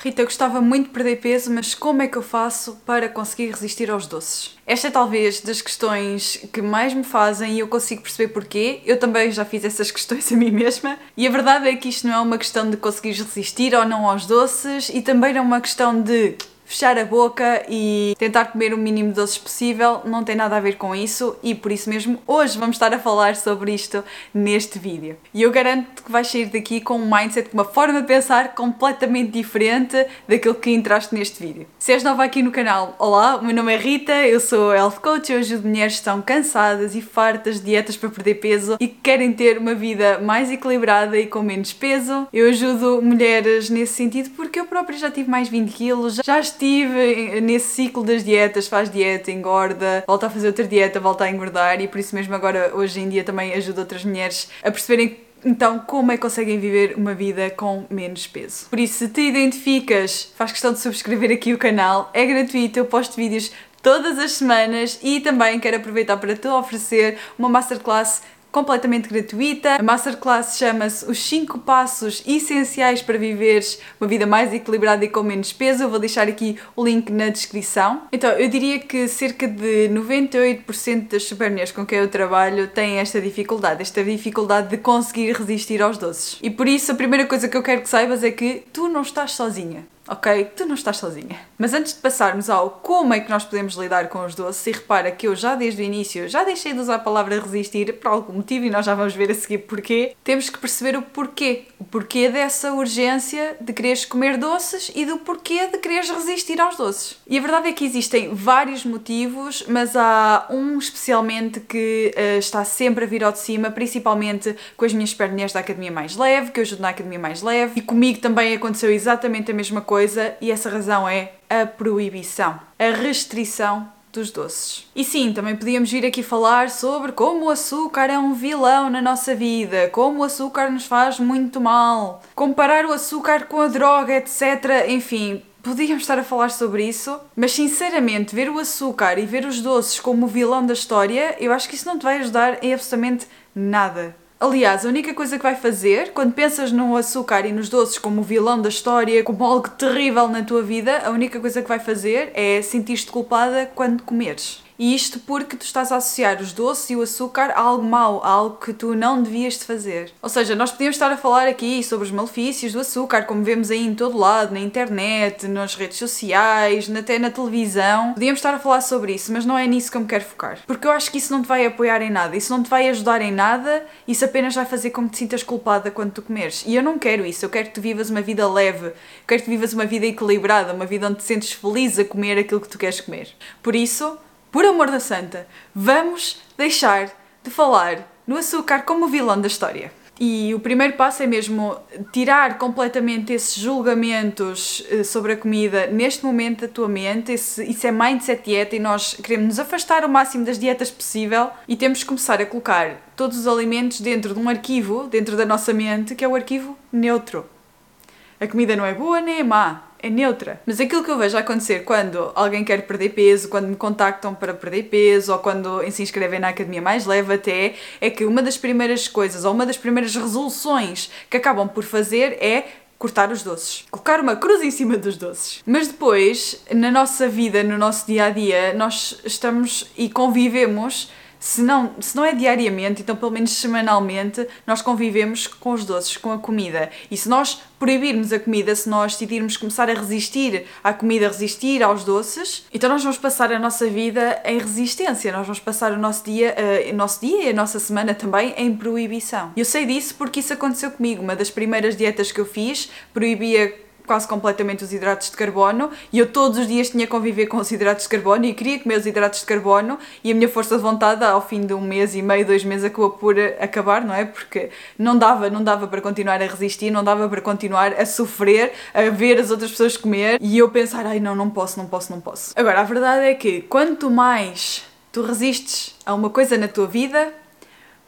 Rita, gostava muito de perder peso, mas como é que eu faço para conseguir resistir aos doces? Esta é talvez das questões que mais me fazem e eu consigo perceber porquê. Eu também já fiz essas questões a mim mesma. E a verdade é que isto não é uma questão de conseguir resistir ou não aos doces e também não é uma questão de fechar a boca e tentar comer o mínimo de doces possível não tem nada a ver com isso e por isso mesmo hoje vamos estar a falar sobre isto neste vídeo. E eu garanto que vais sair daqui com um mindset, com uma forma de pensar completamente diferente daquilo que entraste neste vídeo. Se és nova aqui no canal, olá, o meu nome é Rita, eu sou Health Coach e eu ajudo mulheres que estão cansadas e fartas de dietas para perder peso e que querem ter uma vida mais equilibrada e com menos peso. Eu ajudo mulheres nesse sentido porque eu própria já tive mais 20 quilos, já estive nesse ciclo das dietas, faz dieta, engorda, volta a fazer outra dieta, volta a engordar e por isso mesmo agora hoje em dia também ajudo outras mulheres a perceberem então, como é que conseguem viver uma vida com menos peso? Por isso, se te identificas, faz questão de subscrever aqui o canal, é gratuito, eu posto vídeos todas as semanas e também quero aproveitar para te oferecer uma masterclass completamente gratuita. A masterclass chama-se Os 5 Passos Essenciais para Viveres uma Vida Mais Equilibrada e com Menos Peso. Eu vou deixar aqui o link na descrição. Então, eu diria que cerca de 98% das supermulheres com quem eu trabalho têm esta dificuldade, esta dificuldade de conseguir resistir aos doces. E por isso, a primeira coisa que eu quero que saibas é que tu não estás sozinha ok? Tu não estás sozinha. Mas antes de passarmos ao como é que nós podemos lidar com os doces, e repara que eu já desde o início já deixei de usar a palavra resistir por algum motivo e nós já vamos ver a seguir porquê, temos que perceber o porquê. O porquê dessa urgência de quereres comer doces e do porquê de quereres resistir aos doces. E a verdade é que existem vários motivos, mas há um especialmente que uh, está sempre a vir ao de cima, principalmente com as minhas perninhas da Academia Mais Leve, que eu ajudo na Academia Mais Leve, e comigo também aconteceu exatamente a mesma coisa coisa e essa razão é a proibição, a restrição dos doces. E sim, também podíamos vir aqui falar sobre como o açúcar é um vilão na nossa vida, como o açúcar nos faz muito mal, comparar o açúcar com a droga, etc. Enfim, podíamos estar a falar sobre isso, mas sinceramente, ver o açúcar e ver os doces como o vilão da história, eu acho que isso não te vai ajudar em absolutamente nada. Aliás, a única coisa que vai fazer, quando pensas no açúcar e nos doces como o vilão da história, como algo terrível na tua vida, a única coisa que vai fazer é sentir-te culpada quando comeres. E isto porque tu estás a associar os doces e o açúcar a algo mau, a algo que tu não devias de fazer. Ou seja, nós podíamos estar a falar aqui sobre os malefícios do açúcar, como vemos aí em todo lado, na internet, nas redes sociais, até na televisão. Podíamos estar a falar sobre isso, mas não é nisso que eu me quero focar. Porque eu acho que isso não te vai apoiar em nada, isso não te vai ajudar em nada, isso apenas vai fazer com que te sintas culpada quando tu comeres. E eu não quero isso, eu quero que tu vivas uma vida leve, quero que tu vivas uma vida equilibrada, uma vida onde te sentes feliz a comer aquilo que tu queres comer. Por isso, por amor da santa, vamos deixar de falar no açúcar como vilão da história. E o primeiro passo é mesmo tirar completamente esses julgamentos eh, sobre a comida neste momento da tua mente. Esse, isso é mindset dieta e nós queremos nos afastar o máximo das dietas possível e temos que começar a colocar todos os alimentos dentro de um arquivo, dentro da nossa mente, que é o arquivo neutro. A comida não é boa nem é má, é neutra. Mas aquilo que eu vejo acontecer quando alguém quer perder peso, quando me contactam para perder peso ou quando se inscrevem na academia mais leve até, é que uma das primeiras coisas ou uma das primeiras resoluções que acabam por fazer é cortar os doces. Colocar uma cruz em cima dos doces. Mas depois, na nossa vida, no nosso dia a dia, nós estamos e convivemos se não, se não é diariamente, então pelo menos semanalmente, nós convivemos com os doces, com a comida. E se nós proibirmos a comida, se nós decidirmos começar a resistir à comida, resistir aos doces, então nós vamos passar a nossa vida em resistência, nós vamos passar o nosso dia, uh, o nosso dia e a nossa semana também em proibição. Eu sei disso porque isso aconteceu comigo. Uma das primeiras dietas que eu fiz proibia quase completamente os hidratos de carbono e eu todos os dias tinha que conviver com os hidratos de carbono e queria comer os hidratos de carbono e a minha força de vontade ao fim de um mês e meio, dois meses acabou por acabar, não é? Porque não dava, não dava para continuar a resistir, não dava para continuar a sofrer, a ver as outras pessoas comer e eu pensar, ai não, não posso, não posso, não posso. Agora, a verdade é que quanto mais tu resistes a uma coisa na tua vida,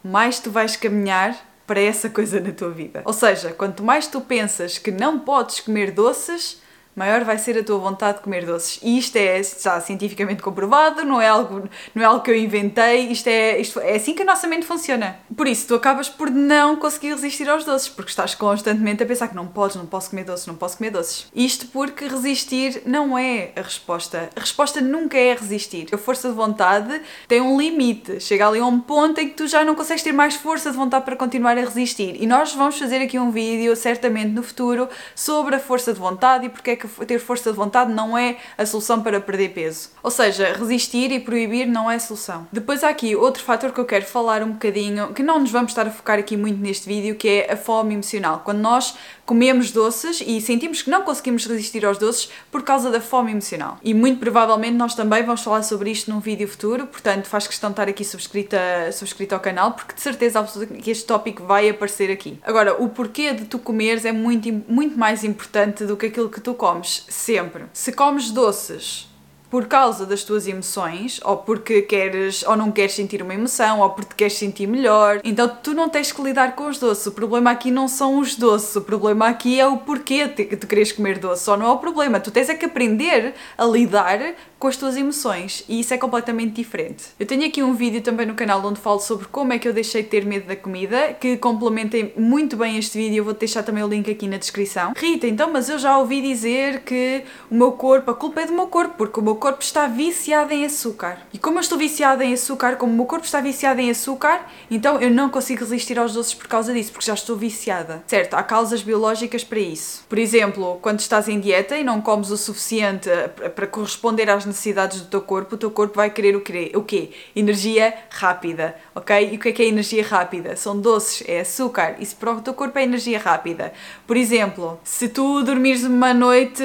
mais tu vais caminhar para essa coisa na tua vida. Ou seja, quanto mais tu pensas que não podes comer doces, maior vai ser a tua vontade de comer doces. E isto é já cientificamente comprovado, não é algo, não é algo que eu inventei, isto é, isto é assim que a nossa mente funciona. Por isso, tu acabas por não conseguir resistir aos doces, porque estás constantemente a pensar que não podes, não posso comer doces, não posso comer doces. Isto porque resistir não é a resposta. A resposta nunca é resistir. A força de vontade tem um limite, chega ali a um ponto em que tu já não consegues ter mais força de vontade para continuar a resistir. E nós vamos fazer aqui um vídeo, certamente no futuro, sobre a força de vontade e porque é que ter força de vontade não é a solução para perder peso. Ou seja, resistir e proibir não é a solução. Depois há aqui outro fator que eu quero falar um bocadinho, que não nos vamos estar a focar aqui muito neste vídeo, que é a fome emocional. Quando nós comemos doces e sentimos que não conseguimos resistir aos doces por causa da fome emocional. E muito provavelmente nós também vamos falar sobre isto num vídeo futuro, portanto faz questão de estar aqui subscrita, subscrita ao canal, porque de certeza absoluta que este tópico vai aparecer aqui. Agora, o porquê de tu comeres é muito, muito mais importante do que aquilo que tu comes, sempre. Se comes doces por causa das tuas emoções, ou porque queres ou não queres sentir uma emoção, ou porque queres sentir melhor. Então tu não tens que lidar com os doces. O problema aqui não são os doces, o problema aqui é o porquê de tu queres comer doce. Só não é o problema. Tu tens é que aprender a lidar com as tuas emoções e isso é completamente diferente. Eu tenho aqui um vídeo também no canal onde falo sobre como é que eu deixei de ter medo da comida, que complementem muito bem este vídeo, eu vou deixar também o link aqui na descrição. Rita, então, mas eu já ouvi dizer que o meu corpo, a culpa é do meu corpo, porque o meu corpo está viciado em açúcar. E como eu estou viciada em açúcar, como o meu corpo está viciado em açúcar, então eu não consigo resistir aos doces por causa disso, porque já estou viciada. Certo, há causas biológicas para isso. Por exemplo, quando estás em dieta e não comes o suficiente para corresponder às necessidades do teu corpo, o teu corpo vai querer o quê? O quê? Energia rápida, ok? E o que é que é energia rápida? São doces, é açúcar. Isso para o teu corpo é energia rápida. Por exemplo, se tu dormires uma noite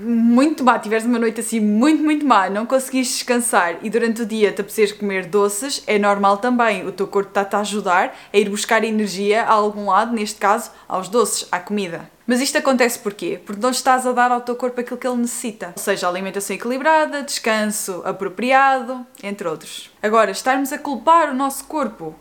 muito má, tiveres uma noite assim muito, muito má, não conseguires descansar e durante o dia te apeteceres comer doces, é normal também. O teu corpo está-te a ajudar a ir buscar energia a algum lado, neste caso, aos doces, à comida. Mas isto acontece porquê? Porque não estás a dar ao teu corpo aquilo que ele necessita. Ou seja, alimentação equilibrada, descanso apropriado, entre outros. Agora, estarmos a culpar o nosso corpo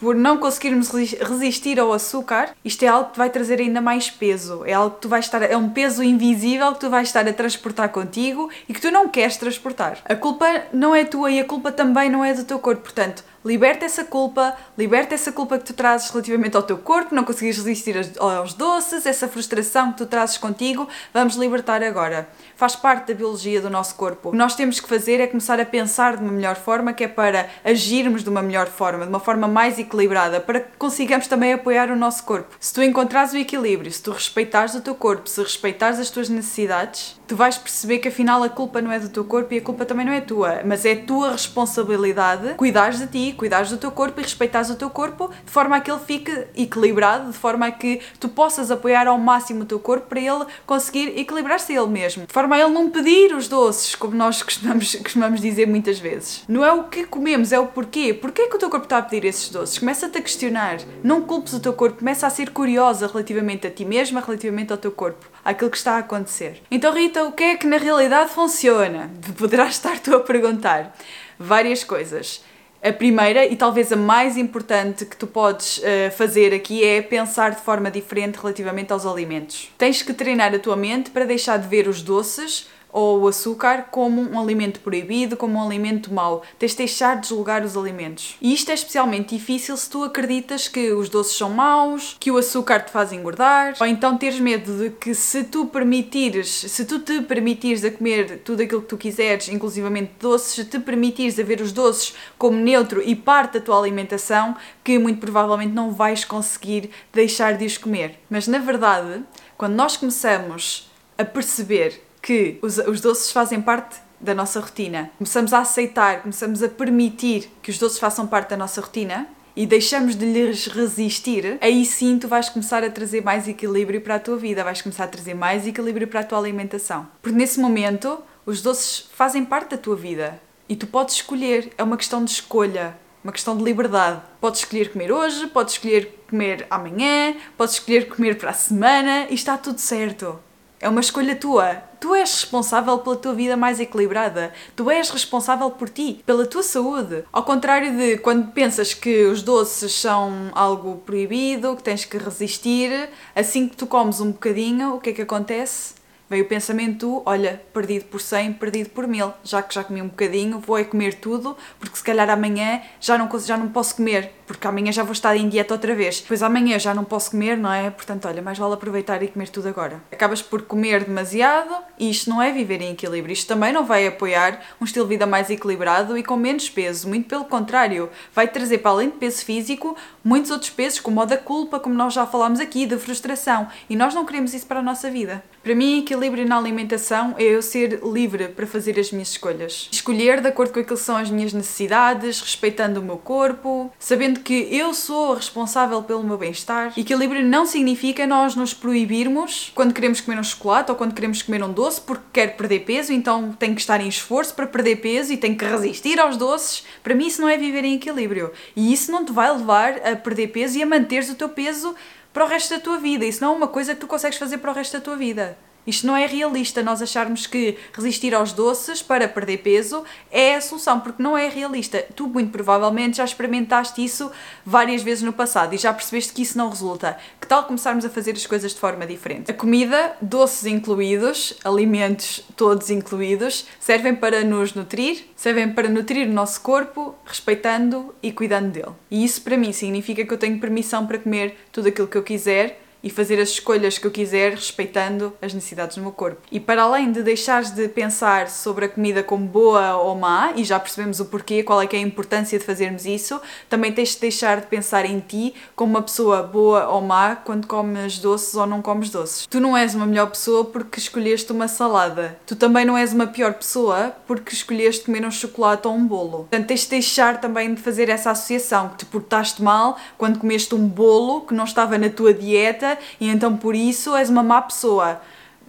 por não conseguirmos resistir ao açúcar, isto é algo que vai trazer ainda mais peso. É algo que tu vais estar, é um peso invisível que tu vais estar a transportar contigo e que tu não queres transportar. A culpa não é tua e a culpa também não é do teu corpo, portanto, Liberta essa culpa, liberta essa culpa que tu trazes relativamente ao teu corpo, não conseguires resistir aos doces, essa frustração que tu trazes contigo, vamos libertar agora. Faz parte da biologia do nosso corpo. O que nós temos que fazer é começar a pensar de uma melhor forma, que é para agirmos de uma melhor forma, de uma forma mais equilibrada, para que consigamos também apoiar o nosso corpo. Se tu encontrares o equilíbrio, se tu respeitares o teu corpo, se respeitares as tuas necessidades, tu vais perceber que afinal a culpa não é do teu corpo e a culpa também não é tua, mas é tua responsabilidade cuidares de ti cuidares do teu corpo e respeitares o teu corpo de forma a que ele fique equilibrado, de forma a que tu possas apoiar ao máximo o teu corpo para ele conseguir equilibrar-se ele mesmo. De forma a ele não pedir os doces, como nós costumamos, costumamos dizer muitas vezes. Não é o que comemos, é o porquê. Porquê que o teu corpo está a pedir esses doces? Começa-te a questionar. Não culpes o teu corpo, começa a ser curiosa relativamente a ti mesma, relativamente ao teu corpo, àquilo que está a acontecer. Então, Rita, o que é que na realidade funciona? Poderás estar tu a perguntar. Várias coisas. A primeira e talvez a mais importante que tu podes uh, fazer aqui é pensar de forma diferente relativamente aos alimentos. Tens que treinar a tua mente para deixar de ver os doces ou o açúcar como um alimento proibido, como um alimento mau. Tens de deixar de julgar os alimentos. E isto é especialmente difícil se tu acreditas que os doces são maus, que o açúcar te faz engordar, ou então teres medo de que se tu permitires, se tu te permitires a comer tudo aquilo que tu quiseres, inclusivamente doces, se te permitires a ver os doces como neutro e parte da tua alimentação, que muito provavelmente não vais conseguir deixar de os comer. Mas na verdade, quando nós começamos a perceber que os, os doces fazem parte da nossa rotina. Começamos a aceitar, começamos a permitir que os doces façam parte da nossa rotina e deixamos de lhes resistir, aí sim tu vais começar a trazer mais equilíbrio para a tua vida, vais começar a trazer mais equilíbrio para a tua alimentação. Porque nesse momento os doces fazem parte da tua vida e tu podes escolher, é uma questão de escolha, uma questão de liberdade. Podes escolher comer hoje, podes escolher comer amanhã, podes escolher comer para a semana e está tudo certo. É uma escolha tua. Tu és responsável pela tua vida mais equilibrada. Tu és responsável por ti, pela tua saúde. Ao contrário de quando pensas que os doces são algo proibido, que tens que resistir, assim que tu comes um bocadinho, o que é que acontece? Veio o pensamento, olha, perdido por 100, perdido por 1000, já que já comi um bocadinho, vou é comer tudo, porque se calhar amanhã já não, já não posso comer, porque amanhã já vou estar em dieta outra vez. Depois amanhã já não posso comer, não é? Portanto, olha, mais vale aproveitar e comer tudo agora. Acabas por comer demasiado e isto não é viver em equilíbrio. Isto também não vai apoiar um estilo de vida mais equilibrado e com menos peso. Muito pelo contrário, vai trazer para além de peso físico muitos outros pesos, como o da culpa, como nós já falámos aqui, da frustração. E nós não queremos isso para a nossa vida. Para mim, equilíbrio na alimentação é eu ser livre para fazer as minhas escolhas. Escolher de acordo com aquilo que são as minhas necessidades, respeitando o meu corpo, sabendo que eu sou responsável pelo meu bem-estar. Equilíbrio não significa nós nos proibirmos quando queremos comer um chocolate ou quando queremos comer um doce porque quero perder peso, então tenho que estar em esforço para perder peso e tenho que resistir aos doces. Para mim, isso não é viver em equilíbrio. E isso não te vai levar a perder peso e a manteres o teu peso para o resto da tua vida. Isso não é uma coisa que tu consegues fazer para o resto da tua vida. Isto não é realista, nós acharmos que resistir aos doces para perder peso é a solução, porque não é realista. Tu, muito provavelmente, já experimentaste isso várias vezes no passado e já percebeste que isso não resulta. Que tal começarmos a fazer as coisas de forma diferente? A comida, doces incluídos, alimentos todos incluídos, servem para nos nutrir, servem para nutrir o nosso corpo, respeitando e cuidando dele. E isso, para mim, significa que eu tenho permissão para comer tudo aquilo que eu quiser e fazer as escolhas que eu quiser respeitando as necessidades do meu corpo. E para além de deixares de pensar sobre a comida como boa ou má, e já percebemos o porquê, qual é que é a importância de fazermos isso, também tens de deixar de pensar em ti como uma pessoa boa ou má quando comes doces ou não comes doces. Tu não és uma melhor pessoa porque escolheste uma salada. Tu também não és uma pior pessoa porque escolheste comer um chocolate ou um bolo. Portanto, tens de deixar também de fazer essa associação, que te portaste mal quando comeste um bolo que não estava na tua dieta e então por isso és uma má pessoa.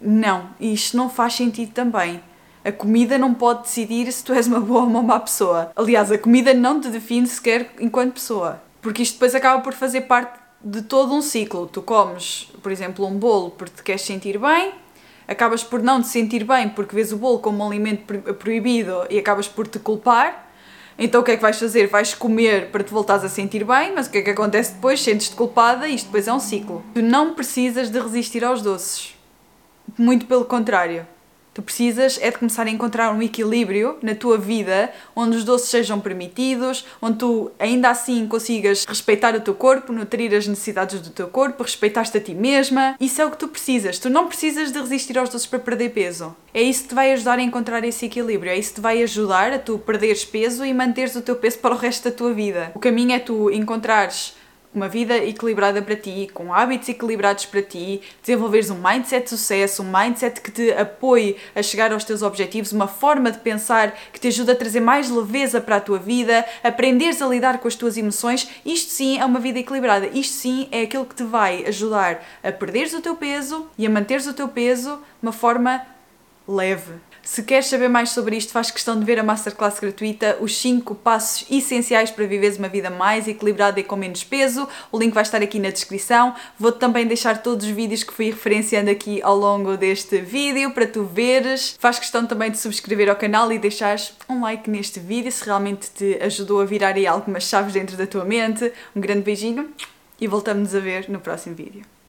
Não, isto não faz sentido também. A comida não pode decidir se tu és uma boa ou uma má pessoa. Aliás, a comida não te define sequer enquanto pessoa. Porque isto depois acaba por fazer parte de todo um ciclo. Tu comes, por exemplo, um bolo porque te queres sentir bem, acabas por não te sentir bem porque vês o bolo como um alimento proibido e acabas por te culpar então o que é que vais fazer? Vais comer para te voltares a sentir bem, mas o que é que acontece depois? Sentes-te culpada e isto depois é um ciclo. Tu não precisas de resistir aos doces. Muito pelo contrário. Tu precisas é de começar a encontrar um equilíbrio na tua vida onde os doces sejam permitidos, onde tu ainda assim consigas respeitar o teu corpo, nutrir as necessidades do teu corpo, respeitar-te a ti mesma. Isso é o que tu precisas. Tu não precisas de resistir aos doces para perder peso. É isso que te vai ajudar a encontrar esse equilíbrio. É isso que te vai ajudar a tu perderes peso e manteres o teu peso para o resto da tua vida. O caminho é tu encontrares uma vida equilibrada para ti, com hábitos equilibrados para ti, desenvolveres um mindset de sucesso, um mindset que te apoie a chegar aos teus objetivos, uma forma de pensar que te ajuda a trazer mais leveza para a tua vida, aprenderes a lidar com as tuas emoções, isto sim é uma vida equilibrada. Isto sim é aquilo que te vai ajudar a perderes o teu peso e a manteres o teu peso de uma forma leve. Se queres saber mais sobre isto, faz questão de ver a masterclass gratuita, os 5 passos essenciais para viveres uma vida mais equilibrada e com menos peso. O link vai estar aqui na descrição. Vou-te também deixar todos os vídeos que fui referenciando aqui ao longo deste vídeo para tu veres. Faz questão também de subscrever ao canal e deixares um like neste vídeo se realmente te ajudou a virar aí algumas chaves dentro da tua mente. Um grande beijinho e voltamos a ver no próximo vídeo.